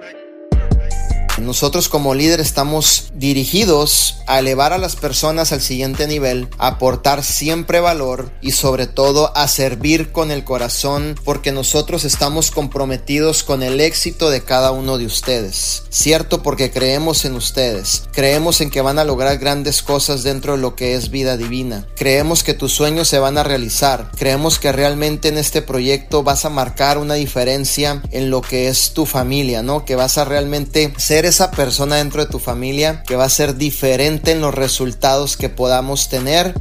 Back. Nosotros como líder estamos dirigidos a elevar a las personas al siguiente nivel, aportar siempre valor y sobre todo a servir con el corazón porque nosotros estamos comprometidos con el éxito de cada uno de ustedes. Cierto porque creemos en ustedes, creemos en que van a lograr grandes cosas dentro de lo que es vida divina, creemos que tus sueños se van a realizar, creemos que realmente en este proyecto vas a marcar una diferencia en lo que es tu familia, ¿no? Que vas a realmente ser esa persona dentro de tu familia que va a ser diferente en los resultados que podamos tener